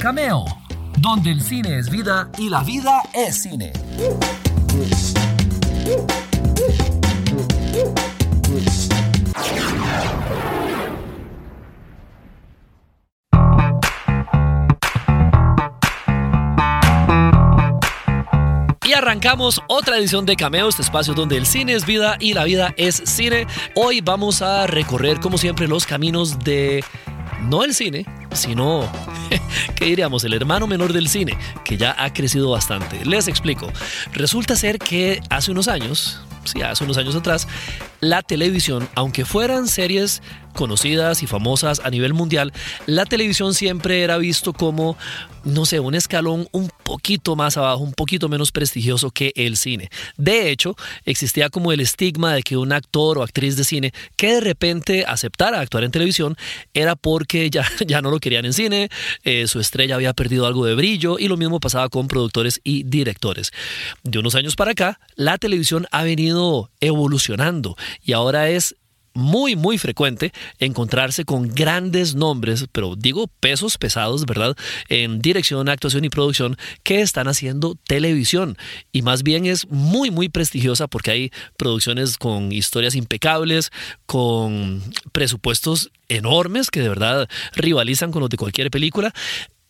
Cameo, donde el cine es vida y la vida es cine. Y arrancamos otra edición de Cameo, este espacio donde el cine es vida y la vida es cine. Hoy vamos a recorrer, como siempre, los caminos de no el cine, sino, ¿qué diríamos? El hermano menor del cine, que ya ha crecido bastante. Les explico. Resulta ser que hace unos años, sí, hace unos años atrás, la televisión, aunque fueran series conocidas y famosas a nivel mundial, la televisión siempre era visto como, no sé, un escalón un poquito más abajo, un poquito menos prestigioso que el cine. De hecho, existía como el estigma de que un actor o actriz de cine que de repente aceptara actuar en televisión era porque ya, ya no lo querían en cine, eh, su estrella había perdido algo de brillo y lo mismo pasaba con productores y directores. De unos años para acá, la televisión ha venido evolucionando y ahora es muy, muy frecuente encontrarse con grandes nombres, pero digo pesos pesados, ¿verdad? En dirección, actuación y producción que están haciendo televisión. Y más bien es muy, muy prestigiosa porque hay producciones con historias impecables, con presupuestos enormes que de verdad rivalizan con los de cualquier película.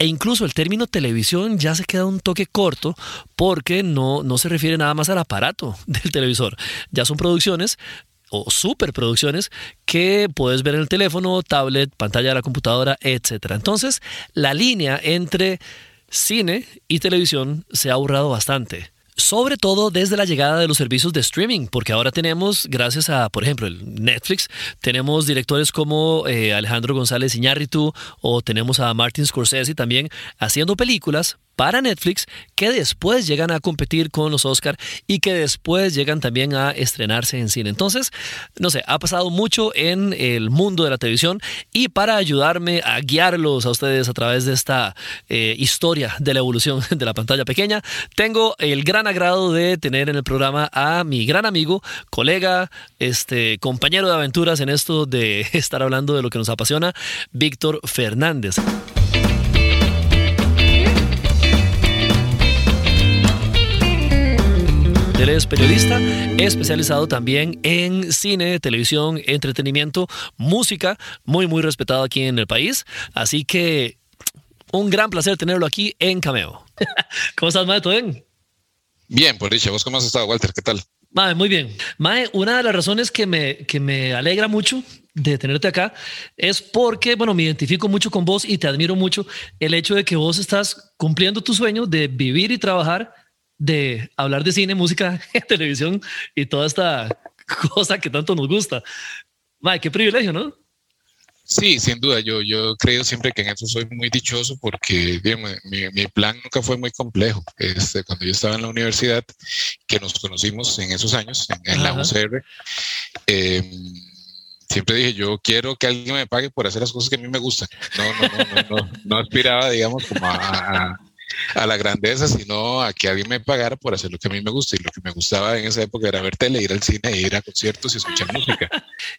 E incluso el término televisión ya se queda un toque corto porque no, no se refiere nada más al aparato del televisor. Ya son producciones o superproducciones que puedes ver en el teléfono, tablet, pantalla de la computadora, etc. Entonces, la línea entre cine y televisión se ha borrado bastante sobre todo desde la llegada de los servicios de streaming, porque ahora tenemos, gracias a, por ejemplo, el Netflix, tenemos directores como eh, Alejandro González Iñárritu o tenemos a Martin Scorsese también haciendo películas para Netflix que después llegan a competir con los Oscar y que después llegan también a estrenarse en cine. Entonces, no sé, ha pasado mucho en el mundo de la televisión y para ayudarme a guiarlos a ustedes a través de esta eh, historia de la evolución de la pantalla pequeña, tengo el gran agrado de tener en el programa a mi gran amigo, colega, este compañero de aventuras en esto de estar hablando de lo que nos apasiona, Víctor Fernández. Él es periodista, especializado también en cine, televisión, entretenimiento, música, muy, muy respetado aquí en el país. Así que un gran placer tenerlo aquí en Cameo. ¿Cómo estás, Mae? ¿Todo bien? Bien, por dicha. ¿Vos cómo has estado, Walter? ¿Qué tal? Mae, muy bien. Mae, una de las razones que me, que me alegra mucho de tenerte acá es porque, bueno, me identifico mucho con vos y te admiro mucho el hecho de que vos estás cumpliendo tu sueño de vivir y trabajar de hablar de cine, música, televisión y toda esta cosa que tanto nos gusta. Mae, qué privilegio, ¿no? Sí, sin duda. Yo, yo creo siempre que en eso soy muy dichoso porque mi, mi, plan nunca fue muy complejo. Este, cuando yo estaba en la universidad, que nos conocimos en esos años, en, la UCR, em, siempre dije, yo quiero que alguien me pague por hacer las cosas que a mí me gustan. No, no, no, no, no, no aspiraba, digamos, como a a la grandeza, sino a que alguien me pagara por hacer lo que a mí me gusta. Y lo que me gustaba en esa época era ver tele, ir al cine, ir a conciertos y escuchar música.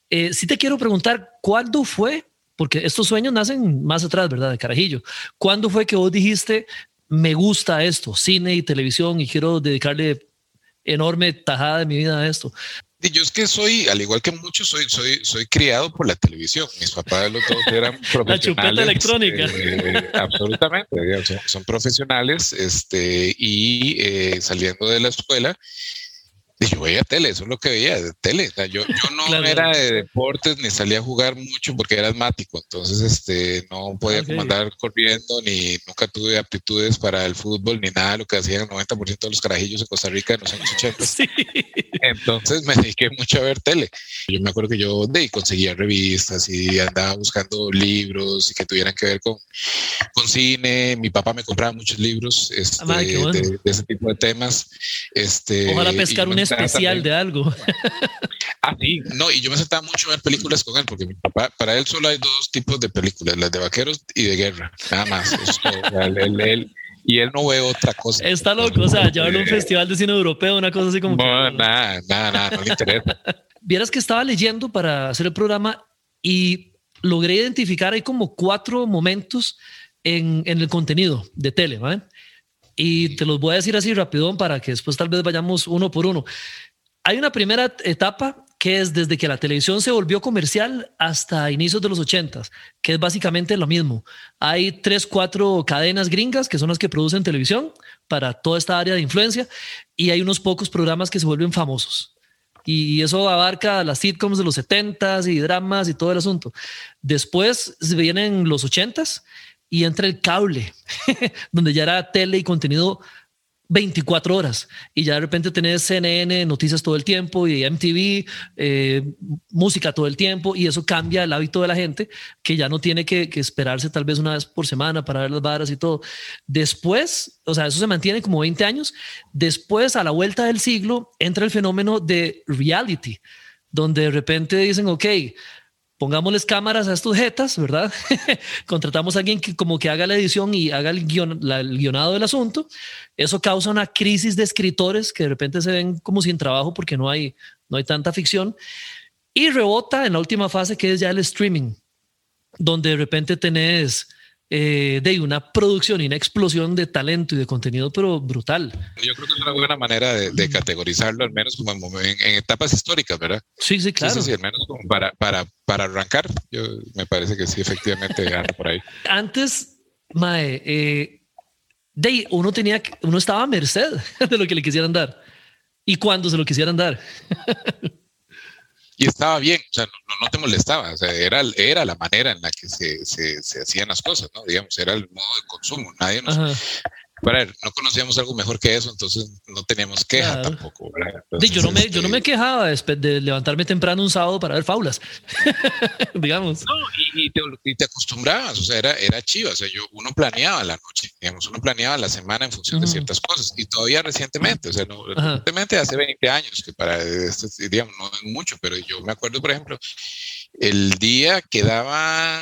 Eh, sí te quiero preguntar, ¿cuándo fue? Porque estos sueños nacen más atrás, ¿verdad? De carajillo. ¿Cuándo fue que vos dijiste, me gusta esto, cine y televisión, y quiero dedicarle enorme tajada de mi vida a esto? Yo es que soy, al igual que muchos, soy, soy, soy criado por la televisión. Mis papás los dos eran profesionales. La chupeta electrónica. Eh, absolutamente, son, profesionales este, y eh, saliendo de la escuela yo veía tele, eso es lo que veía, de tele. yo, yo no era de deportes ni salía a jugar mucho porque era asmático, entonces este, no podía andar corriendo ni nunca tuve aptitudes para el fútbol ni nada, lo que hacían el 90% de los carajillos en Costa Rica en los años 80. Entonces me dediqué mucho a ver tele. Yo me acuerdo que yo de, conseguía revistas y andaba buscando libros y que tuvieran que ver con, con cine. Mi papá me compraba muchos libros este, ah, de, ese tipo de temas. Este, Ojalá pescar un especial de algo. Ah, sí, no, y yo me sentaba mucho a ver películas con él, porque mi papá, para él solo hay dos tipos de películas, las de vaqueros y de guerra, nada más. y él no ve otra cosa. Está loco, o sea, llevarlo a un festival de cine europeo, una cosa así como. No, nada, nada, nada, no le interesa. Vieras que estaba leyendo para hacer el programa y logré identificar, hay como cuatro momentos en, en el contenido de tele, ¿vale? Y te los voy a decir así rapidón para que después tal vez vayamos uno por uno. Hay una primera etapa que es desde que la televisión se volvió comercial hasta inicios de los ochentas, que es básicamente lo mismo. Hay tres, cuatro cadenas gringas que son las que producen televisión para toda esta área de influencia y hay unos pocos programas que se vuelven famosos. Y eso abarca las sitcoms de los setentas y dramas y todo el asunto. Después vienen los ochentas y entra el cable, donde ya era tele y contenido 24 horas y ya de repente tenés CNN, noticias todo el tiempo y MTV, eh, música todo el tiempo y eso cambia el hábito de la gente que ya no tiene que, esperarse tal vez una vez por semana para ver las varas y todo. Después, o sea, eso se mantiene como 20 años. Después, a la vuelta del siglo, entra el fenómeno de reality, donde de repente dicen, ok, pongámosles cámaras a estos jetas, ¿verdad? Contratamos a alguien que como que haga la edición y haga el, el, guionado del asunto. Eso causa una crisis de escritores que de repente se ven como sin trabajo porque no hay, no hay tanta ficción. Y rebota en la última fase que es ya el streaming, donde de repente tenés eh, de una producción y una explosión de talento y de contenido, pero brutal. Yo creo que es una buena manera de, categorizarlo, al menos como en, etapas históricas, ¿verdad? Sí, sí, claro. Sí, sí, al menos como para, para, para arrancar, yo, me parece que sí, efectivamente, anda por ahí. Antes, Mae, eh, de uno tenía, uno estaba a merced de lo que le quisieran dar y cuando se lo quisieran dar. y estaba bien, o sea, no, no, te molestaba, o sea, era, era la manera en la que se, se, se, hacían las cosas, ¿no? Digamos, era el modo de consumo, nadie nos, para no conocíamos algo mejor que eso, entonces no teníamos queja tampoco. yo, no me, yo no me este quejaba de levantarme temprano un sábado para ver faulas, digamos. No, y, te, y, te, acostumbrabas, o sea, era, era chiva, o sea, yo, uno planeaba la noche, digamos, uno planeaba la semana en función de ciertas cosas, y todavía recientemente, o sea, no, recientemente hace 20 años, que para, este, digamos, no es mucho, pero yo me acuerdo, por ejemplo, el día que daban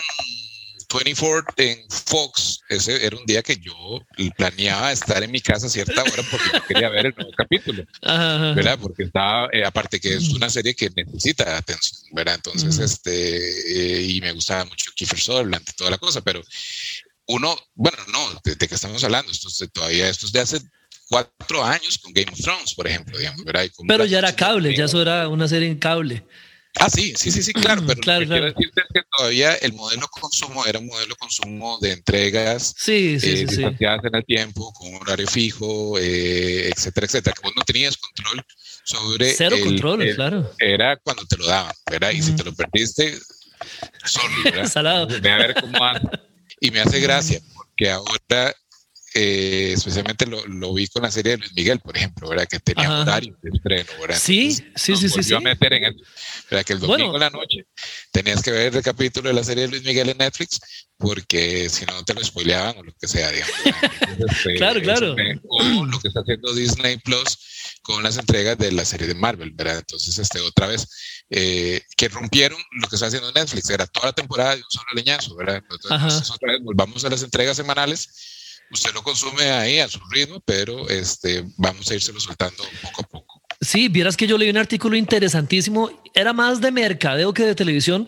24 en Fox, ese era un día que yo planeaba estar en mi casa a cierta hora porque yo quería ver el nuevo capítulo, ¿verdad? Porque estaba, eh, aparte que es una serie que necesita atención, ¿verdad? Entonces, este, eh, y me gustaba mucho Kiefer Sutherland y toda la cosa, pero uno, bueno, no, ¿de, qué estamos hablando? Esto es todavía, esto es de hace cuatro años con Game of Thrones, por ejemplo, digamos, ¿verdad? Pero ya era cable, ya eso era una serie en cable. Ah, sí, sí, sí, sí, claro, pero claro, quiero decirte es que todavía el modelo consumo era un modelo consumo de entregas sí, sí, eh, distanciadas en el tiempo, con un horario fijo, eh, etcétera, etcétera, que vos no tenías control sobre. Cero control, claro. Era cuando te lo daban, ¿verdad? Y si te lo perdiste, sorry, ¿verdad? Salado. a ver cómo Y me hace gracia, porque ahora eh, especialmente lo, lo, vi con la serie de Luis Miguel, por ejemplo, ¿verdad? Que tenía horario de estreno, ¿verdad? Sí, sí, sí, sí. a meter en ¿verdad? Que el domingo en la noche tenías que ver el capítulo de la serie de Luis Miguel en Netflix, porque si no te lo spoileaban o lo que sea, digamos. Este, claro, claro. o lo que está haciendo Disney Plus con las entregas de la serie de Marvel, ¿verdad? Entonces, este, otra vez, eh, que rompieron lo que está haciendo Netflix, era toda la temporada de un solo leñazo, ¿verdad? Entonces, otra vez volvamos a las entregas semanales usted lo consume ahí a su ritmo, pero este, vamos a irse soltando poco a poco. Sí, vieras que yo leí un artículo interesantísimo, era más de mercadeo que de televisión,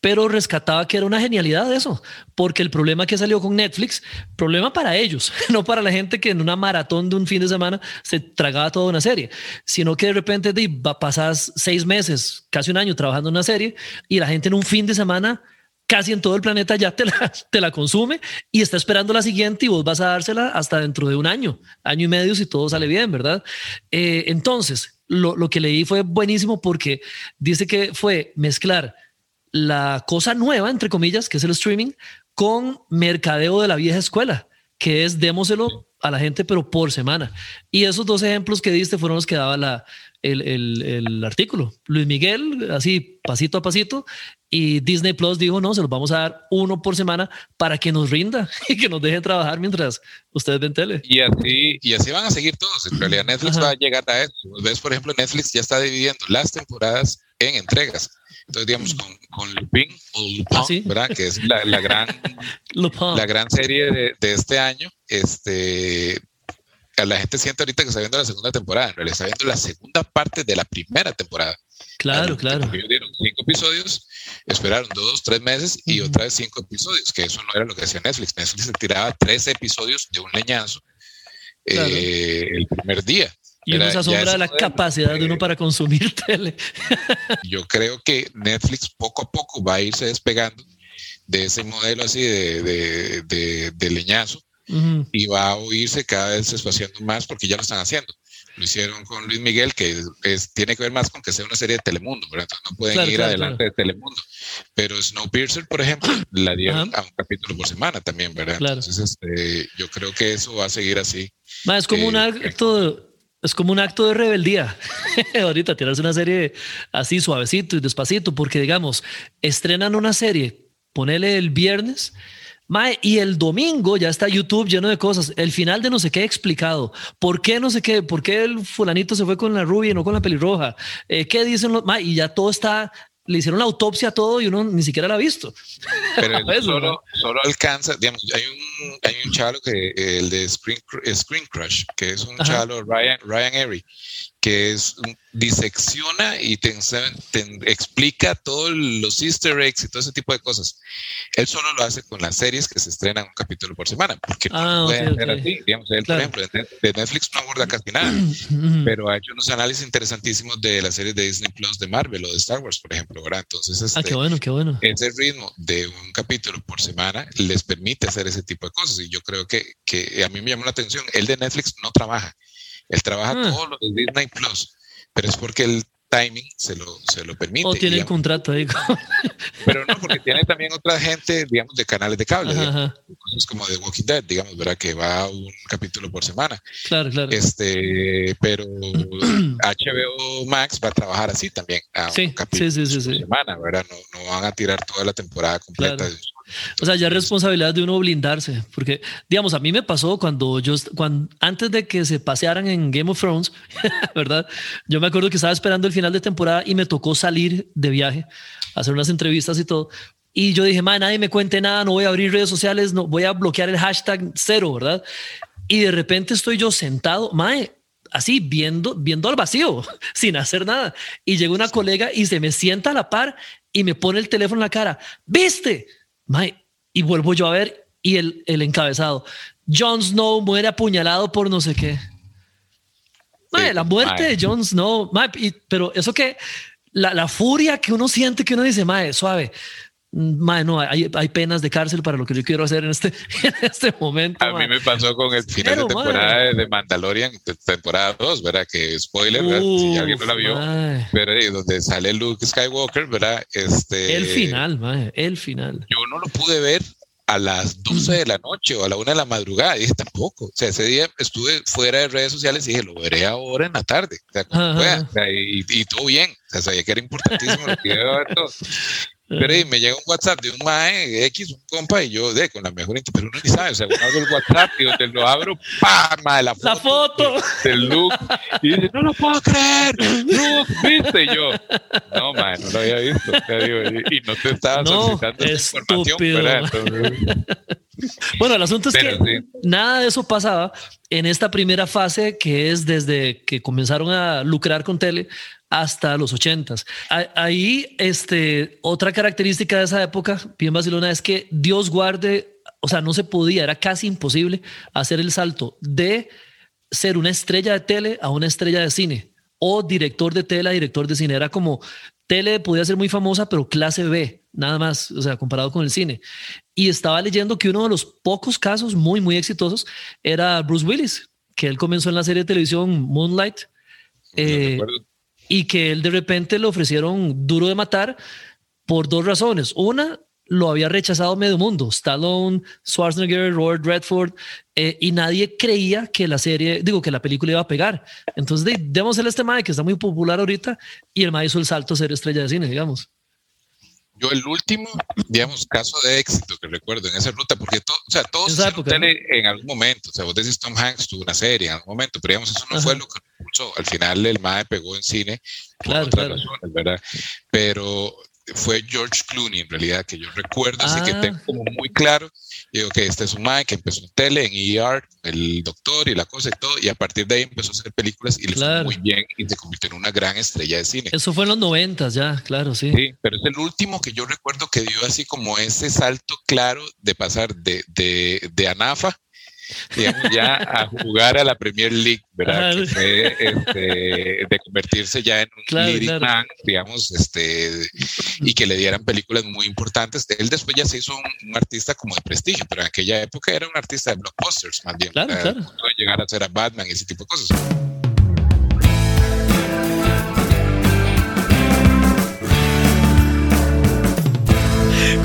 pero rescataba que era una genialidad eso, porque el problema que salió con Netflix, problema para ellos, no para la gente que en una maratón de un fin de semana se tragaba toda una serie, sino que de repente pasas seis meses, casi un año trabajando en una serie y la gente en un fin de semana casi en todo el planeta ya te la, consume y está esperando la siguiente y vos vas a dársela hasta dentro de un año, año y medio si todo sale bien, ¿verdad? Eh, entonces, lo, lo que leí fue buenísimo porque dice que fue mezclar la cosa nueva, entre comillas, que es el streaming, con mercadeo de la vieja escuela, que es démoselo a la gente, pero por semana. Y esos dos ejemplos que diste fueron los que daba la, el, el, el, artículo. Luis Miguel, así pasito a pasito, y Disney Plus dijo, no, se los vamos a dar uno por semana para que nos rinda y que nos deje trabajar mientras ustedes ven tele. Y así, y así van a seguir todos. En realidad Netflix va a llegar a eso. Ves, por ejemplo, Netflix ya está dividiendo las temporadas en entregas. Entonces, digamos, con, con Lupin o Lupin, ¿Ah, ¿verdad? Que es la, la gran, la gran serie de, de, este año. Este, la gente siente ahorita que está viendo la segunda temporada. En realidad está viendo la segunda parte de la primera temporada. Claro, claro. Ellos dieron cinco episodios, esperaron dos, tres meses y otra vez cinco episodios, que eso no era lo que hacía Netflix. Netflix se tiraba tres episodios de un leñazo eh, el primer día. Y uno se asombra de la capacidad de uno para consumir tele. Yo creo que Netflix poco a poco va a irse despegando de ese modelo así de, de, leñazo y va a oírse cada vez espaciando más porque ya lo están haciendo. Lo hicieron con Luis Miguel, que es, tiene que ver más con que sea una serie de Telemundo, Entonces no pueden ir adelante de Telemundo. Pero Snowpiercer, por ejemplo, la dieron a un capítulo por semana también, ¿verdad? Entonces este, yo creo que eso va a seguir así. es como un eh, acto es como un acto de rebeldía. Ahorita tirarse una serie así suavecito y despacito, porque digamos, estrenan una serie, ponele el viernes Mae, y el domingo ya está YouTube lleno de cosas. El final de no sé qué explicado. ¿Por qué no sé qué? ¿Por qué el fulanito se fue con la rubia y no con la pelirroja? Eh, ¿Qué dicen los? Mae, y ya todo está. Le hicieron la autopsia a todo y uno ni siquiera la ha visto. Pero solo, solo, alcanza, digamos, hay un, hay un chalo que el de Screen, Screen Crush, que es un chalo Ryan, Ryan Airy, que es disecciona y te, explica todos los easter eggs y todo ese tipo de cosas. Él solo lo hace con las series que se estrenan un capítulo por semana, porque no ah, puede hacer así. Digamos, él, por ejemplo, de Netflix no aborda casi nada, pero ha hecho unos análisis interesantísimos de las series de Disney Plus de Marvel o de Star Wars, por ejemplo, ¿verdad? Entonces, ah, qué este, bueno, qué bueno. ese ritmo de un capítulo por semana les permite hacer ese tipo de cosas y yo creo que, que a mí me llamó la atención, el de Netflix no trabaja él trabaja ah. todo lo de Disney Plus, pero es porque el timing se lo, se lo permite. O tiene el contrato ahí. Pero no, porque tiene también otra gente, digamos, de canales de cable, cosas como de Walking Dead, digamos, ¿verdad? Que va un capítulo por semana. Claro, claro. Este, pero HBO Max va a trabajar así también, a un capítulo por semana, ¿verdad? No, no, van a tirar toda la temporada completa. O sea, ya es responsabilidad de uno blindarse, porque, digamos, a mí me pasó cuando yo, cuando, antes de que se pasearan en Game of Thrones, ¿verdad? Yo me acuerdo que estaba esperando el final de temporada y me tocó salir de viaje, hacer unas entrevistas y todo. Y yo dije, madre, nadie me cuente nada, no voy a abrir redes sociales, no voy a bloquear el hashtag cero, ¿verdad? Y de repente estoy yo sentado, madre, así viendo, viendo al vacío, sin hacer nada. Y llega una colega y se me sienta a la par y me pone el teléfono en la cara. ¿Viste? Y vuelvo yo a ver y el, el encabezado. Jon Snow muere apuñalado por no sé qué. la muerte de Jon Snow. pero eso que la, la, furia que uno siente que uno dice, mae, suave. Mae, no, hay, hay, penas de cárcel para lo que yo quiero hacer en este, en este momento. A mí me pasó con el final de temporada de Mandalorian, temporada 2, ¿verdad? Que spoiler, si alguien no la vio, pero ahí donde sale Luke Skywalker, ¿verdad? Este, el final, mae, el final. Yo no lo pude ver a las 12 de la noche o a la 1 de la madrugada. Y dije, tampoco. O sea, ese día estuve fuera de redes sociales y dije, lo veré ahora en la tarde. O sea, pueda. O sea, y, y, todo bien. O sea, sabía que era importantísimo lo que iba a ver todo. Pero y me llega un WhatsApp de un mae X, un compa, y yo, de, con la mejor intención, pero uno ni sabe, o sea, uno abro el WhatsApp y donde lo abro, ¡pam! Mae, la foto, la foto. del look, y dice, no lo puedo creer, Luke, ¿viste? Y yo, no, mae, no lo había visto, digo, y, no te estaba no, solicitando información, bueno, el asunto es que nada de eso pasaba en esta primera fase que es desde que comenzaron a lucrar con tele hasta los ochentas. Ahí, este, otra característica de esa época, bien Barcelona, es que Dios guarde, o sea, no se podía, era casi imposible hacer el salto de ser una estrella de tele a una estrella de cine o director de tele a director de cine. Era como tele podía ser muy famosa, pero clase B, nada más, o sea, comparado con el cine. Y estaba leyendo que uno de los pocos casos muy, muy exitosos era Bruce Willis, que él comenzó en la serie de televisión Moonlight. Eh, y que él de repente le ofrecieron duro de matar por dos razones. Una, lo había rechazado medio mundo, Stallone, Schwarzenegger, Robert Redford, eh, y nadie creía que la serie, digo, que la película iba a pegar. Entonces, démosle este mae que está muy popular ahorita y el mae hizo el salto a ser estrella de cine, digamos. Yo el último, digamos, caso de éxito que recuerdo en esa ruta, porque todo, o sea, todos en algún momento, o sea, vos decís Tom Hanks tuvo una serie en algún momento, pero digamos, eso no fue lo que impulsó. Al final el MAE pegó en cine por otras razones, ¿verdad? Pero fue George Clooney, en realidad, que yo recuerdo, así que ah. tengo como muy claro. Digo que este es un man que empezó en tele, en ER, el doctor y la cosa y todo, y a partir de ahí empezó a hacer películas y le fue muy bien y se convirtió en una gran estrella de cine. Eso fue en los noventas ya, claro, sí. Sí, pero es el último que yo recuerdo que dio así como ese salto claro de pasar de, de, de Anafa digamos, ya a jugar a la Premier League, ¿verdad? Que fue este, de convertirse ya en un leading man, digamos, este, y que le dieran películas muy importantes. Él después ya se hizo un, artista como de prestigio, pero en aquella época era un artista de blockbusters, más bien. Claro, claro. llegar a ser a Batman y ese tipo de cosas.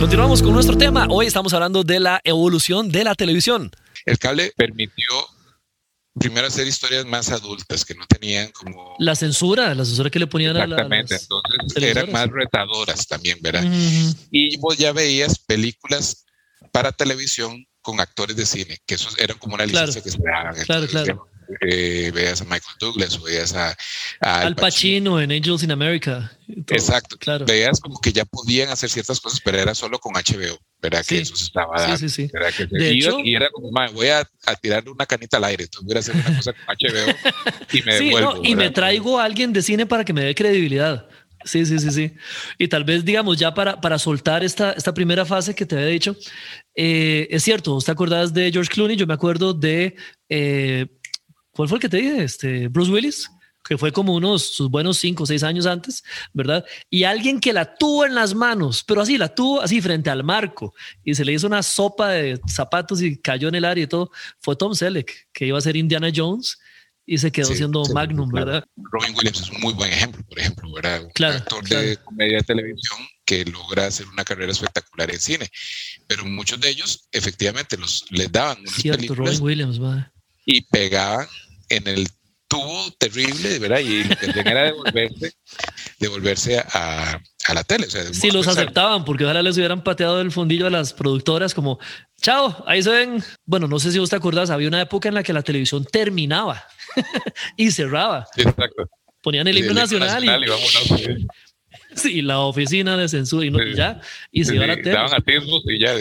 Continuamos con nuestro tema. Hoy estamos hablando de la evolución de la televisión. El cable permitió primero hacer historias más adultas que no tenían como... La censura, la censura que le ponían a la... Exactamente, entonces eran más retadoras también, ¿verdad? Y vos ya veías películas para televisión con actores de cine, que eso era como una licencia que se daban. Claro, claro. Eh, veas a Michael Douglas o veas a, Al Pacino, en Angels in America. Exacto. Claro. Veas como que ya podían hacer ciertas cosas, pero era solo con HBO. ¿Verdad? Que eso se estaba dando. Sí, sí, sí. de hecho, y era como, voy a, a, tirar una canita al aire. Entonces voy a hacer una cosa con HBO y me devuelvo. y me traigo a alguien de cine para que me dé credibilidad. Sí, sí, sí, sí. Y tal vez, digamos, ya para, para soltar esta, esta primera fase que te había dicho, eh, es cierto, ¿te acordás de George Clooney? Yo me acuerdo de eh, ¿Cuál fue el que te dije? Este, Bruce Willis, que fue como unos sus buenos cinco o seis años antes, ¿verdad? Y alguien que la tuvo en las manos, pero así, la tuvo así frente al marco y se le hizo una sopa de zapatos y cayó en el área y todo, fue Tom Selleck, que iba a ser Indiana Jones y se quedó siendo Magnum, ¿verdad? Robin Williams es un muy buen ejemplo, por ejemplo, ¿verdad? Claro, un actor de comedia de televisión que logra hacer una carrera espectacular en cine, pero muchos de ellos efectivamente los les daban unas Cierto, Robin Williams, ¿verdad? y pegaban en el tubo terrible, ¿verdad? Y era devolverse, devolverse a, a la tele. O sea, sí, los aceptaban, porque ojalá les hubieran pateado el fondillo a las productoras como, chao, ahí se ven. Bueno, no sé si vos te acordás, había una época en la que la televisión terminaba y cerraba. Exacto. Ponían el himno nacional, y, y Sí, la oficina de censura y, no, ya. Y se iban a Daban y ya.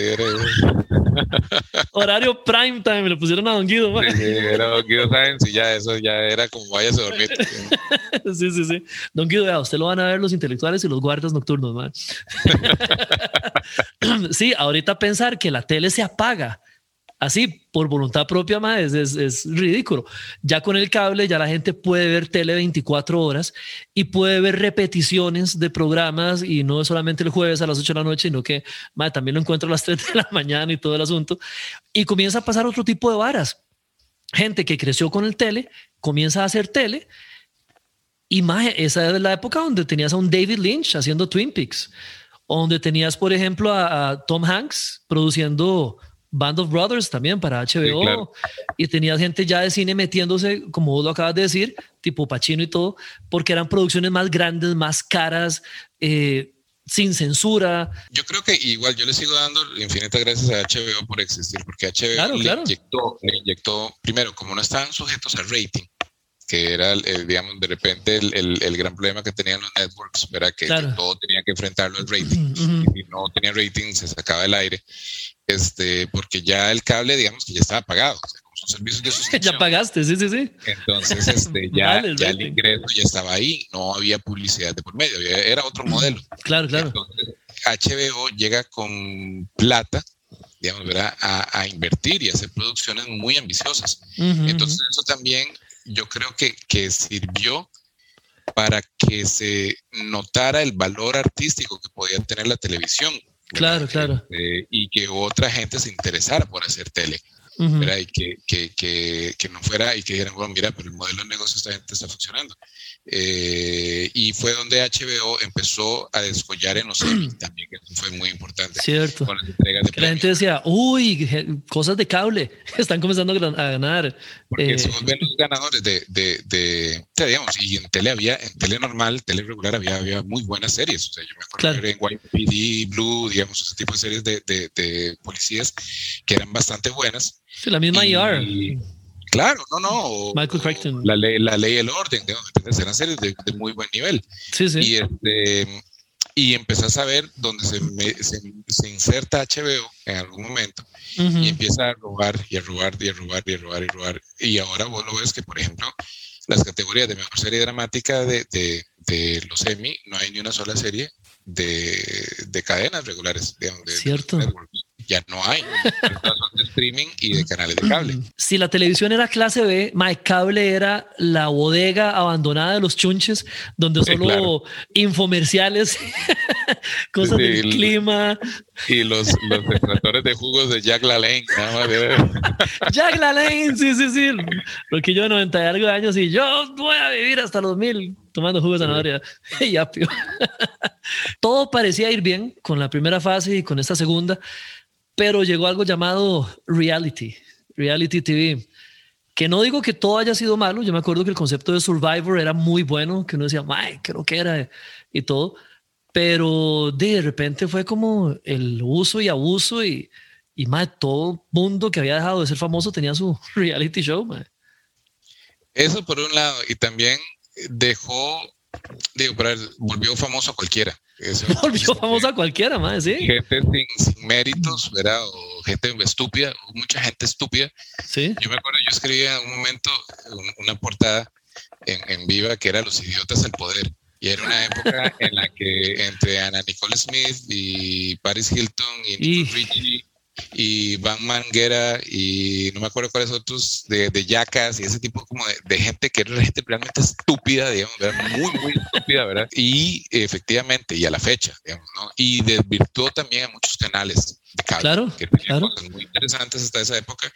Horario prime time, le pusieron a Don Guido. Sí, era Don Guido Sáenz y ya eso ya era como váyase a dormir. sí, sí, sí. Don Guido, ya, usted lo van a ver los intelectuales y los guardias nocturnos, man. sí, ahorita pensar que la tele se apaga así por voluntad propia más es, es, ridículo. Ya con el cable ya la gente puede ver tele 24 horas y puede ver repeticiones de programas y no solamente el jueves a las 8 de la noche, sino que también lo encuentro a las 3 de la mañana y todo el asunto. Y comienza a pasar otro tipo de varas. Gente que creció con el tele, comienza a hacer tele. Y esa es la época donde tenías a un David Lynch haciendo Twin Peaks, donde tenías, por ejemplo, a Tom Hanks produciendo Band of Brothers también para HBO. Y tenía gente ya de cine metiéndose, como vos lo acabas de decir, tipo Pacino y todo, porque eran producciones más grandes, más caras, eh, sin censura. Yo creo que igual yo le sigo dando infinitas gracias a HBO por existir, porque HBO le, Inyectó, le inyectó, primero, como no estaban sujetos a rating, que era, digamos, de repente el, el, gran problema que tenían los networks, era que, todo tenía que enfrentarlo al rating. Y si no tenía rating, se sacaba del aire este, porque ya el cable, digamos que ya estaba pagado. O sea, son servicios de ya pagaste, sí, sí, sí. Entonces, este, ya, el ingreso ya estaba ahí, no había publicidad de por medio, era otro modelo. Claro, claro. Entonces, HBO llega con plata, digamos, ¿verdad? A, a, invertir y hacer producciones muy ambiciosas. Entonces, eso también yo creo que, que sirvió para que se notara el valor artístico que podía tener la televisión Claro, claro. Este, y que otra gente se interesara por hacer tele. Y que, que, que, que, no fuera y que dijeran, bueno, mira, pero el modelo de negocio esta gente está funcionando. Eh, y fue donde HBO empezó a descollar en los también, que fue muy importante. Cierto. Con las entregas de la gente decía, uy, cosas de cable, están comenzando a ganar. Porque eh, somos los ganadores de, de, de, digamos, y en tele había, en tele normal, tele regular había, había muy buenas series. O sea, yo me acuerdo claro. en YPD, Blue, digamos, ese tipo de series de, de, de policías que eran bastante buenas. Sí, la misma y, ER. Claro, no, no. Michael Crichton. La ley, la ley y el orden, eran series de, muy buen nivel. Sí, sí. Y, este, y empezás a ver donde se, se, inserta HBO en algún momento y empieza a robar y a robar y a robar y a robar y a robar. Y ahora vos lo ves que, por ejemplo, las categorías de mejor serie dramática de, de, de los Emmy, no hay ni una sola serie de, de cadenas regulares. De, Cierto ya no hay. de streaming y de canales de cable. Si la televisión era clase B, My Cable era la bodega abandonada de los chunches, donde solo infomerciales, cosas del clima. Y los, los extractores de jugos de Jack LaLanne. Jack LaLanne, sí, sí, sí. Porque yo 90 y algo de años y yo voy a vivir hasta los mil tomando jugos de zanahoria y apio. Todo parecía ir bien con la primera fase y con esta segunda, pero llegó algo llamado reality, reality TV. Que no digo que todo haya sido malo, yo me acuerdo que el concepto de Survivor era muy bueno, que uno decía, ay, creo que era y todo, pero de repente fue como el uso y abuso y, y más todo mundo que había dejado de ser famoso tenía su reality show. Eso por un lado, y también dejó, digo, volvió famoso a cualquiera. volvió famoso a cualquiera, más, sí. Gente sin, méritos, ¿verdad? O gente estúpida, mucha gente estúpida. Sí. Yo me acuerdo, yo escribía en un momento una portada en, en Viva que era Los idiotas del poder. Y era una época en la que entre Ana Nicole Smith y Paris Hilton y Richie y Van Manguera y no me acuerdo cuáles otros de, de yacas y ese tipo como de, gente que era gente realmente estúpida, digamos, muy, muy estúpida, ¿verdad? Y efectivamente, y a la fecha, digamos, ¿no? Y desvirtuó también a muchos canales de cable, claro, que tenían cosas muy interesantes hasta esa época.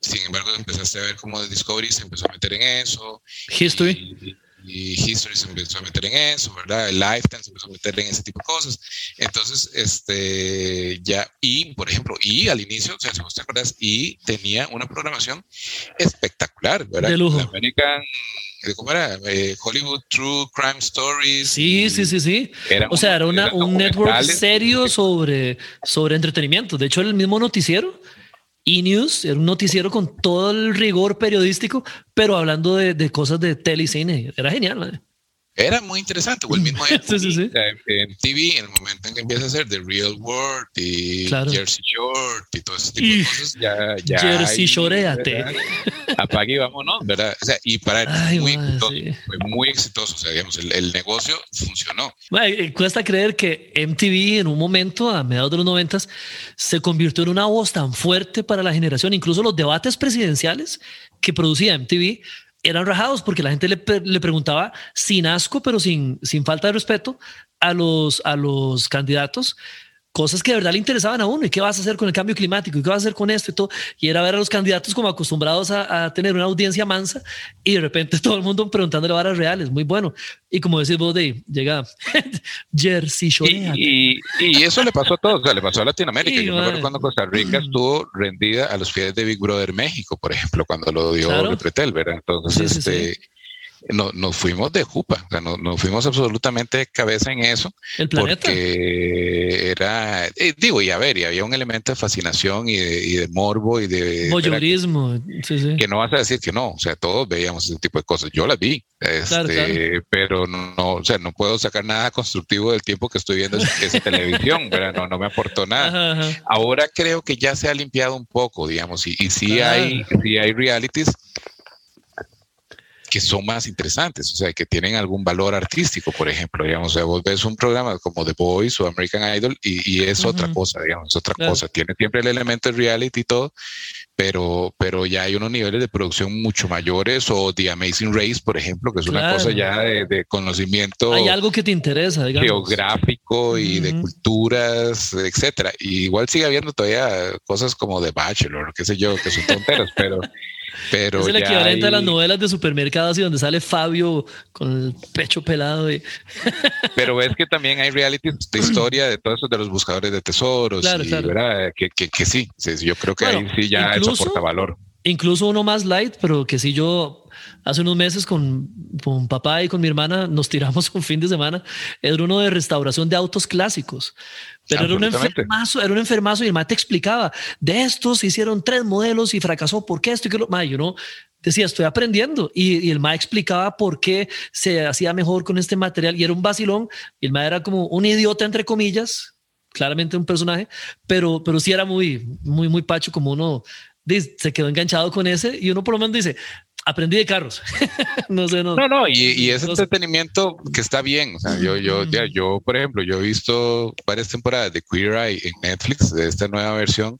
Sin embargo, empezaste a ver cómo Discovery se empezó a meter en eso. History y History se empezó a meter en eso, ¿verdad? El Lifetime se empezó a meter en ese tipo de cosas. Entonces, este, ya, y por ejemplo, y al inicio, o sea, si vos te acuerdas, y tenía una programación espectacular, ¿verdad? De lujo. American, ¿cómo era? Eh, Hollywood True Crime Stories. Sí, sí, sí, sí. o sea, era una, un network serio sobre, sobre entretenimiento. De hecho, el mismo noticiero E-News era un noticiero con todo el rigor periodístico, pero hablando de, de cosas de tele y cine. Era genial. Era muy interesante. O el mismo en TV, en el momento en que empieza a ser The Real World y Jersey Shore y todo ese tipo de cosas, ya. ya Jersey Shoreate. Apague y vámonos, ¿verdad? O sea, y para él muy exitoso, fue muy exitoso. O sea, digamos, el, el negocio funcionó. Eh, cuesta creer que MTV en un momento, a mediados de los noventas, se convirtió en una voz tan fuerte para la generación. Incluso los debates presidenciales que producía MTV eran rajados porque la gente le, le, preguntaba sin asco, pero sin, sin falta de respeto a los, a los candidatos cosas que de verdad le interesaban a uno. ¿Y qué vas a hacer con el cambio climático? ¿Y qué vas a hacer con esto y todo? Y era ver a los candidatos como acostumbrados a, tener una audiencia mansa y de repente todo el mundo preguntándole varas reales. Muy bueno. Y como decís vos, de llega Jersey Shore. Y, y, eso le pasó a todos. O sea, le pasó a Latinoamérica. Yo me acuerdo cuando Costa Rica estuvo rendida a los pies de Big Brother México, por ejemplo, cuando lo dio claro. Repretel, ¿verdad? Entonces, este no, nos fuimos de jupa, o sea, no, nos fuimos absolutamente de cabeza en eso. El planeta. Porque era, eh, digo, y a ver, y había un elemento de fascinación y de, y de morbo y de... Voyeurismo, sí, sí. Que no vas a decir que no, o sea, todos veíamos ese tipo de cosas. Yo las vi, este, pero no, o sea, no puedo sacar nada constructivo del tiempo que estoy viendo esa, televisión, ¿verdad? No, no me aportó nada. Ahora creo que ya se ha limpiado un poco, digamos, y, y sí, hay, sí hay realities que son más interesantes, o sea, que tienen algún valor artístico, por ejemplo, digamos, o sea, vos ves un programa como The Voice o American Idol y, es otra cosa, digamos, es otra cosa, tiene siempre el elemento de reality y todo, pero, pero ya hay unos niveles de producción mucho mayores o The Amazing Race, por ejemplo, que es una cosa ya de, conocimiento. Hay algo que te interesa, digamos. Geográfico y de culturas, etcétera. Y igual sigue habiendo todavía cosas como The Bachelor, qué sé yo, que son tonteras, pero es el equivalente a las novelas de supermercados y donde sale Fabio con el pecho pelado. Y... Pero es que también hay realities de historia de todos esos de los buscadores de tesoros. y, Que, que, sí, yo creo que ahí sí ya eso aporta valor. incluso uno más light, pero que sí yo hace unos meses con, con papá y con mi hermana nos tiramos un fin de semana. Era uno de restauración de autos clásicos. Pero era un enfermazo, era un enfermazo y el te explicaba de estos hicieron tres modelos y fracasó porque esto y que lo más. Yo no decía, estoy aprendiendo y, el ma explicaba por qué se hacía mejor con este material y era un vacilón. Y el ma era como un idiota, entre comillas, claramente un personaje, pero, pero sí era muy, muy, muy pacho como uno se quedó enganchado con ese y uno por lo menos dice, aprendí de carros. no sé, no. No, no, y, y ese entretenimiento que está bien. O sea, yo, yo, ya, yo, por ejemplo, yo he visto varias temporadas de Queer Eye en Netflix, de esta nueva versión.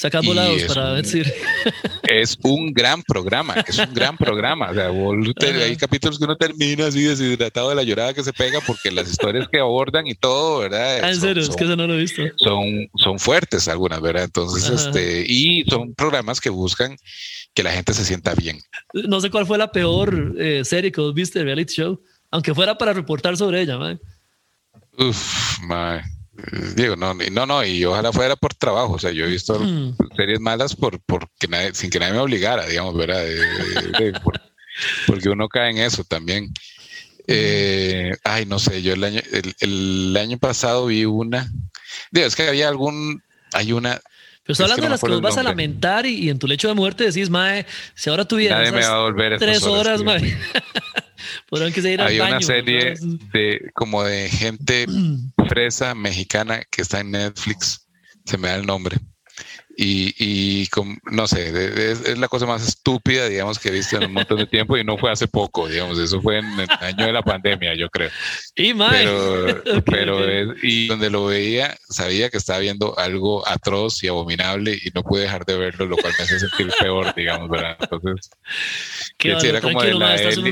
Saca volados para decir. Es un gran programa, es un gran programa. O sea, hay capítulos que uno termina así deshidratado de la llorada que se pega porque las historias que abordan y todo, ¿verdad? Ah, en serio, es que eso no lo he visto. Son, son fuertes algunas, ¿verdad? Entonces, este, y son programas que buscan que la gente se sienta bien. No sé cuál fue la peor eh, serie que vos viste reality show, aunque fuera para reportar sobre ella, man. Uf, man. Digo, no, no, no, y ojalá fuera por trabajo. O sea, yo he visto hmm. series malas por, porque nadie, sin que nadie me obligara, digamos, ¿verdad? porque uno cae en eso también. Eh, ay, no sé, yo el año, el, año pasado vi una. Digo, es que había algún, hay una. Pero estoy hablando de las que vos vas a lamentar y, en tu lecho de muerte decís, Mae, si ahora tuvieras tres horas, Mae. Podrán que se ir Hay una serie de como de gente fresa mexicana que está en Netflix. Se me da el nombre y, y no sé, es, la cosa más estúpida, digamos, que he visto en un montón de tiempo y no fue hace poco, digamos, eso fue en el año de la pandemia, yo creo. Y Pero, pero y donde lo veía, sabía que estaba viendo algo atroz y abominable y no pude dejar de verlo, lo cual me hace sentir peor, digamos, ¿verdad? Entonces, era como de la élite,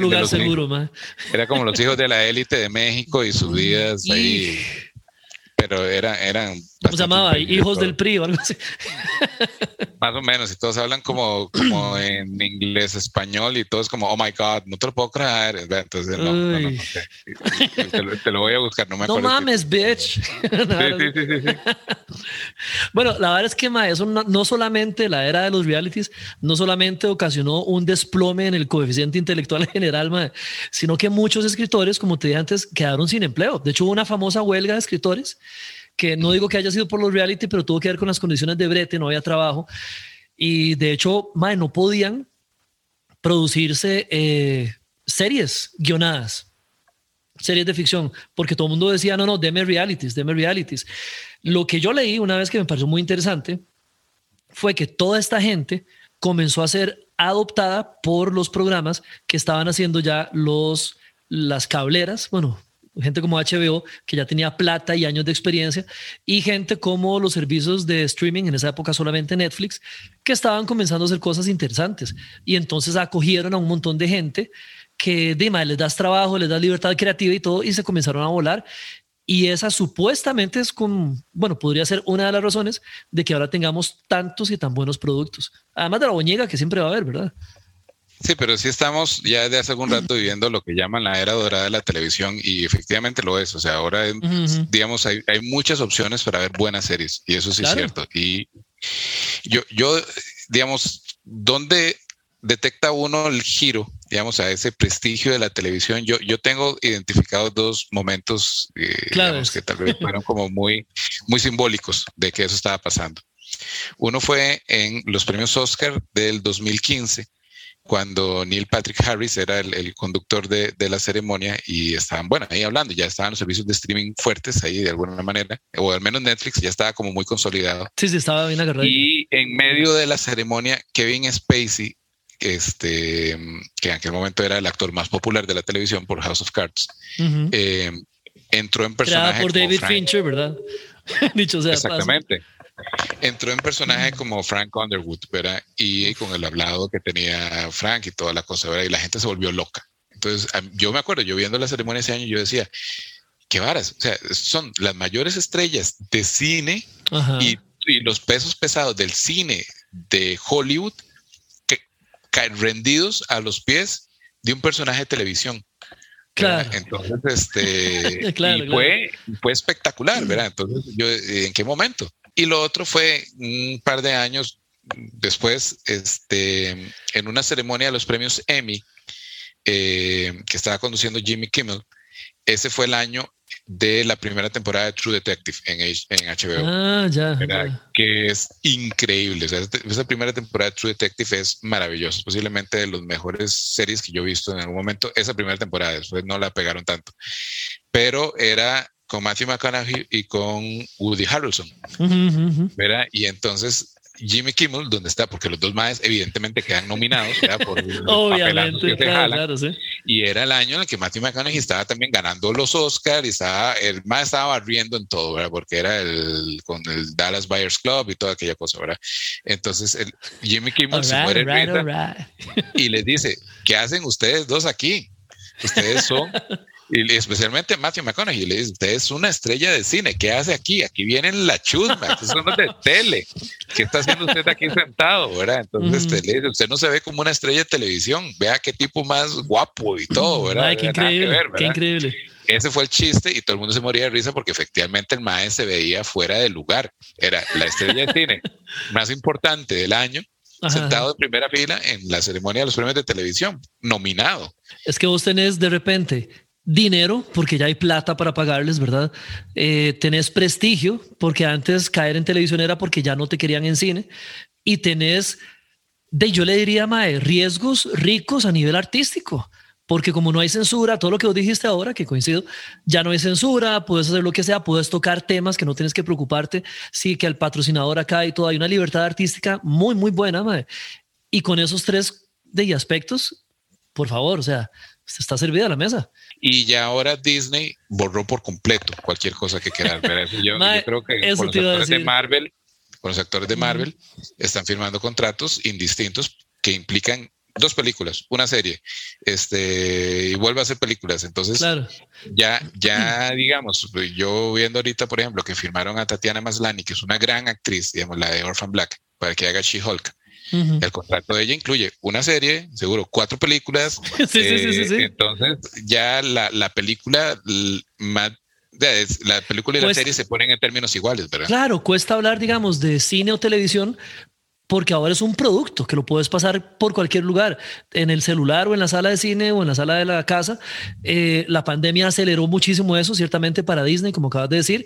Era como los hijos de la élite de México y sus vidas ahí pero era, eran... ¿Cómo se llamaba? Hijos del PRI o algo así. Más o menos, y todos hablan como, como en inglés, español, y todos como, oh my God, no te lo puedo creer. Entonces, no, no, no, te, lo, voy a buscar, no me acuerdo. No mames, bitch. sí, sí, sí, bueno, la verdad es que ma, eso no, solamente la era de los realities, no solamente ocasionó un desplome en el coeficiente intelectual en general, ma, sino que muchos escritores, como te dije antes, quedaron sin empleo. De hecho, hubo una famosa huelga de escritores que no digo que haya sido por los reality, pero tuvo que ver con las condiciones de brete, no había trabajo. Y de hecho, mae, no podían producirse eh, series guionadas, series de ficción, porque todo el mundo decía, no, no, deme realities, deme realities. Lo que yo leí una vez que me pareció muy interesante fue que toda esta gente comenzó a ser adoptada por los programas que estaban haciendo ya los las cableras, bueno, gente como HBO, que ya tenía plata y años de experiencia, y gente como los servicios de streaming, en esa época solamente Netflix, que estaban comenzando a hacer cosas interesantes. Y entonces acogieron a un montón de gente que, dime, les das trabajo, les das libertad creativa y todo, y se comenzaron a volar. Y esa supuestamente es como, bueno, podría ser una de las razones de que ahora tengamos tantos y tan buenos productos. Además de la boñiga que siempre va a haber, ¿verdad? Sí, pero sí estamos ya desde hace algún rato viviendo lo que llaman la era dorada de la televisión y efectivamente lo es. O sea, ahora, digamos, hay, hay, muchas opciones para ver buenas series y eso sí es cierto. Y yo, yo, digamos, ¿dónde detecta uno el giro, digamos, a ese prestigio de la televisión? Yo, yo tengo identificados dos momentos eh, que tal vez fueron como muy, muy simbólicos de que eso estaba pasando. Uno fue en los premios Oscar del 2015 cuando Neil Patrick Harris era el, conductor de, la ceremonia y estaban, bueno, ahí hablando, ya estaban los servicios de streaming fuertes ahí de alguna manera, o al menos Netflix ya estaba como muy consolidado. Sí, sí, estaba bien agarrado. Y en medio de la ceremonia, Kevin Spacey, este, que en aquel momento era el actor más popular de la televisión por House of Cards, eh, entró en personaje. por David Fincher, ¿verdad? Dicho sea. Exactamente. Entró en personaje como Frank Underwood, ¿verdad? Y con el hablado que tenía Frank y toda la cosa, ¿verdad? Y la gente se volvió loca. Entonces, yo me acuerdo, yo viendo la ceremonia ese año, yo decía, qué varas, o sea, son las mayores estrellas de cine y, los pesos pesados del cine de Hollywood que caen rendidos a los pies de un personaje de televisión. Claro. Entonces, este, y fue, fue espectacular, ¿verdad? Entonces, yo, ¿en qué momento? Y lo otro fue un par de años, después, este, en una ceremonia de los premios Emmy eh, que estaba conduciendo Jimmy Kimmel, ese fue el año de la primera temporada de True Detective en, HBO. Ah, ya, Que es increíble. Este, esa primera temporada de True Detective es maravillosa. Posiblemente de las mejores series que yo he visto en algún momento. Esa primera temporada, después no la pegaron tanto. Pero era con Matthew McConaughey y con Woody Harrelson. ¿verdad? Y entonces Jimmy Kimmel, donde está, porque los dos más evidentemente quedan nominados por Obviamente, claro, sí. Y era el año en el que Matthew McConaughey estaba también ganando los Oscars y estaba, el más estaba barriendo en todo, ¿verdad? Porque era el con el Dallas Buyers Club y toda aquella cosa, ¿verdad? Entonces el, Jimmy Kimmel se muere y les dice, ¿qué hacen ustedes dos aquí? Ustedes son y especialmente Matthew McConaughey le dice, usted es una estrella de cine, ¿qué hace aquí? Aquí vienen la chusma, estos son los de tele. ¿Qué está haciendo usted aquí sentado? ¿verdad? Entonces usted le dice, usted no se ve como una estrella de televisión, vea qué tipo más guapo y todo, ¿verdad? qué increíble, qué increíble. Ese fue el chiste y todo el mundo se moría de risa porque efectivamente el maestro se veía fuera de lugar. Era la estrella de cine más importante del año, sentado en primera fila en la ceremonia de los premios de televisión, nominado. Es que vos tenés de repente dinero, porque ya hay plata para pagarles, ¿verdad? Eh, tenés prestigio, porque antes caer en televisión era porque ya no te querían en cine, y tenés, de, yo le diría, Mae, riesgos ricos a nivel artístico, porque como no hay censura, todo lo que vos dijiste ahora, que coincido, ya no hay censura, puedes hacer lo que sea, puedes tocar temas que no tienes que preocuparte, sí, que el patrocinador acá y todo, hay una libertad artística muy, muy buena, Mae. Y con esos tres de aspectos, por favor, o sea, está servida la mesa. Y ya ahora Disney borró por completo cualquier cosa que quieras ver. Yo, creo que con los actores de Marvel, con los actores de Marvel, están firmando contratos indistintos que implican dos películas, una serie, este, y vuelve a hacer películas. Entonces, ya, ya, digamos, yo viendo ahorita, por ejemplo, que firmaron a Tatiana Maslany, que es una gran actriz, digamos, la de Orphan Black, para que haga She-Hulk. El contrato de ella incluye una serie, seguro cuatro películas. sí, sí, sí, sí, Entonces ya la, la película más la película y la serie se ponen en términos iguales, ¿verdad? Claro, cuesta hablar, digamos, de cine o televisión porque ahora es un producto que lo puedes pasar por cualquier lugar, en el celular o en la sala de cine o en la sala de la casa. Eh, la pandemia aceleró muchísimo eso, ciertamente para Disney, como acabas de decir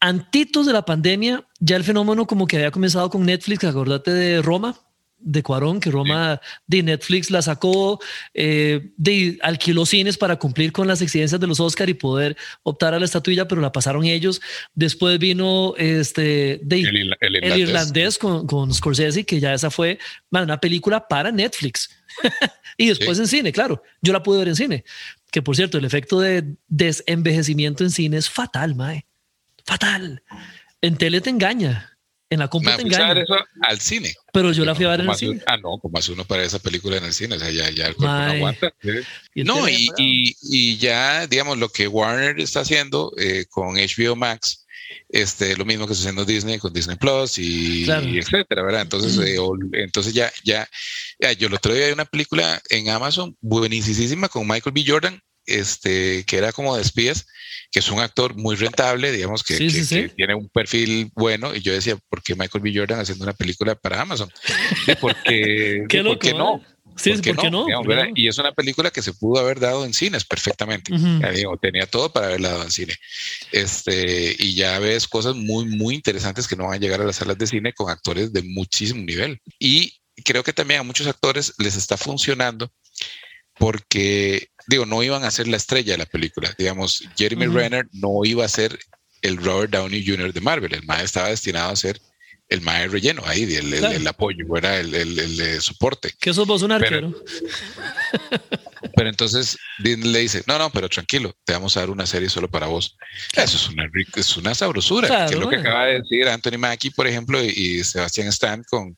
antitos de la pandemia, ya el fenómeno como que había comenzado con Netflix, acordate de Roma, de Cuarón, que Roma de Netflix la sacó, eh, de alquiló cines para cumplir con las exigencias de los Oscar y poder optar a la estatuilla, pero la pasaron ellos. Después vino este de, el, irlandés, con, con, Scorsese, que ya esa fue una película para Netflix. y después en cine, claro, yo la pude ver en cine. Que por cierto, el efecto de desenvejecimiento en cine es fatal, Mae fatal. En tele te engaña. En la compu te engaña. eso al cine. Pero yo la fui a ver en el cine. Ah, no, como hace uno para esa película en el cine. O sea, ya, ya el cuerpo no aguanta. no, y, y, ya, digamos, lo que Warner está haciendo eh, con HBO Max, este, lo mismo que está haciendo Disney con Disney Plus y, etcétera, ¿verdad? Entonces, eh, entonces ya, ya, ya, yo el otro día hay una película en Amazon buenísima con Michael B. Jordan, este, que era como de espías, que es un actor muy rentable, digamos, que, tiene un perfil bueno. Y yo decía, ¿por qué Michael B. Jordan haciendo una película para Amazon? Porque, ¿Qué ¿por qué no? Sí, ¿por qué no? y es una película que se pudo haber dado en cines perfectamente. tenía todo para haberla dado en cine. Este, y ya ves cosas muy, muy interesantes que no van a llegar a las salas de cine con actores de muchísimo nivel. Y creo que también a muchos actores les está funcionando porque, digo, no iban a ser la estrella de la película. Digamos, Jeremy Renner no iba a ser el Robert Downey Jr. de Marvel. El MAE estaba destinado a ser el MAE relleno ahí, el, apoyo, era el, el, soporte. Que sos vos un arquero. Pero, entonces Disney le dice, no, no, pero tranquilo, te vamos a dar una serie solo para vos. Eso es una, es una sabrosura, que es lo que acaba de decir Anthony Mackie, por ejemplo, y, Sebastian Stan con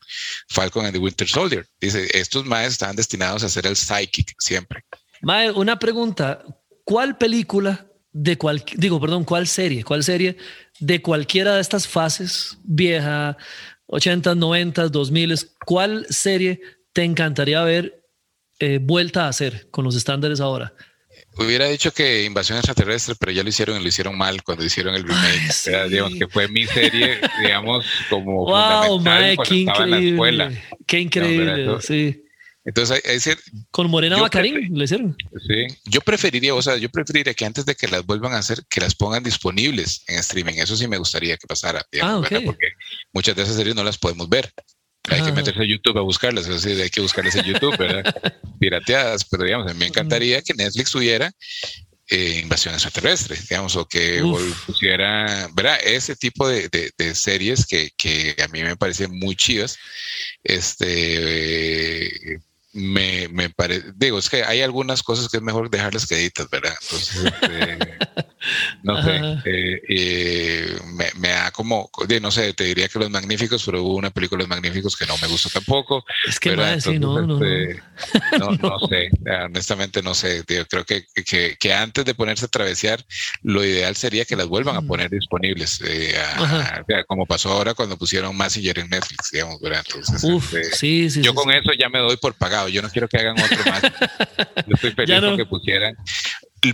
Falcon and the Winter Soldier. Dice, estos maes están destinados a ser el psychic siempre. Mae, una pregunta, ¿cuál película de cual, digo, perdón, cuál serie, cuál serie de cualquiera de estas fases, vieja, 80, 90, 2000, cuál serie te encantaría ver eh, vuelta a hacer con los estándares ahora? hubiera dicho que Invasión Extraterrestre, pero ya lo hicieron y lo hicieron mal cuando hicieron el remake. digamos que fue mi serie, digamos, como wow, mae, qué increíble. Qué increíble, sí. Entonces, hay, decir, con Morena Bacarín le hicieron. Sí, yo preferiría, o sea, yo preferiría que antes de que las vuelvan a hacer, que las pongan disponibles en streaming. Eso sí me gustaría que pasara, ah, porque muchas de esas series no las podemos ver. Hay que ah. meterse a YouTube a buscarlas, es decir, hay que buscarlas en YouTube, ¿verdad? Pirateadas, pero digamos, a mí me encantaría que Netflix tuviera eh, invasión extraterrestre, digamos, o que pusiera, ¿verdad? Ese tipo de, de, series que, que, a mí me parecen muy chidas, este, me, me parece, digo, es que hay algunas cosas que es mejor dejarlas queditas, ¿verdad? Entonces, este, no sé, eh, eh, me, me, da como, no sé, te diría que Los Magníficos, pero hubo una película Los Magníficos que no me gustó tampoco. Es que más, sí, no, no, este, no, no, sé, honestamente no sé, creo que, que, que, antes de ponerse a travesear, lo ideal sería que las vuelvan a poner disponibles, eh, como pasó ahora cuando pusieron Massinger en Netflix, digamos, ¿verdad? Entonces, Uf, este, sí, sí, yo con eso ya me doy por pagado, yo no quiero que hagan otro más, yo estoy feliz con que pusieran,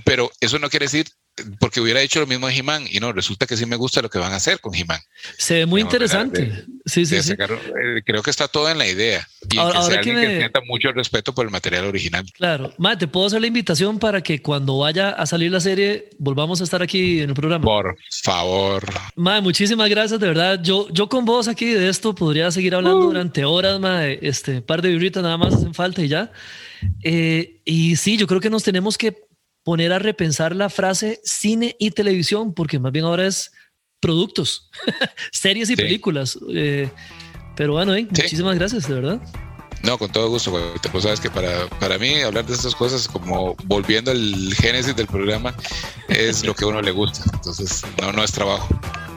pero eso no quiere decir porque hubiera hecho lo mismo de He-Man y no, resulta que sí me gusta lo que van a hacer con He-Man. Se ve muy interesante. sí, sí, sí. Eh, creo que está todo en la idea. Y ahora, que, alguien que, sienta mucho respeto por el material original. Claro. Mate, te puedo hacer la invitación para que cuando vaya a salir la serie volvamos a estar aquí en el programa. Por favor. Madre, muchísimas gracias, de verdad. Yo, yo con vos aquí de esto podría seguir hablando uh. durante horas, madre. Este par de birritas nada más hacen falta y ya. Eh, y sí, yo creo que nos tenemos que poner a repensar la frase cine y televisión, porque más bien ahora es productos, series y películas. Eh, pero bueno, eh, muchísimas gracias, de verdad. No, con todo gusto, güey. Pues sabes que para, para mí hablar de estas cosas, como volviendo al génesis del programa, es lo que a uno le gusta. Entonces, no, no es trabajo.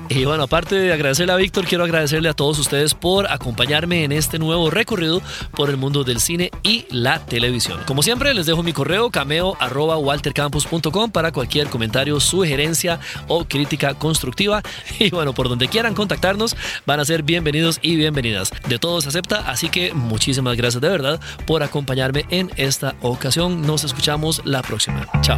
Y bueno, aparte de agradecerle a Víctor, quiero agradecerle a todos ustedes por acompañarme en este nuevo recorrido por el mundo del cine y la televisión. Como siempre, les dejo mi correo cameo.waltercampus.com para cualquier comentario, sugerencia o crítica constructiva. Y bueno, por donde quieran contactarnos, van a ser bienvenidos y bienvenidas. De todos se acepta, así que muchísimas gracias de verdad por acompañarme en esta ocasión. Nos escuchamos la próxima. Chao.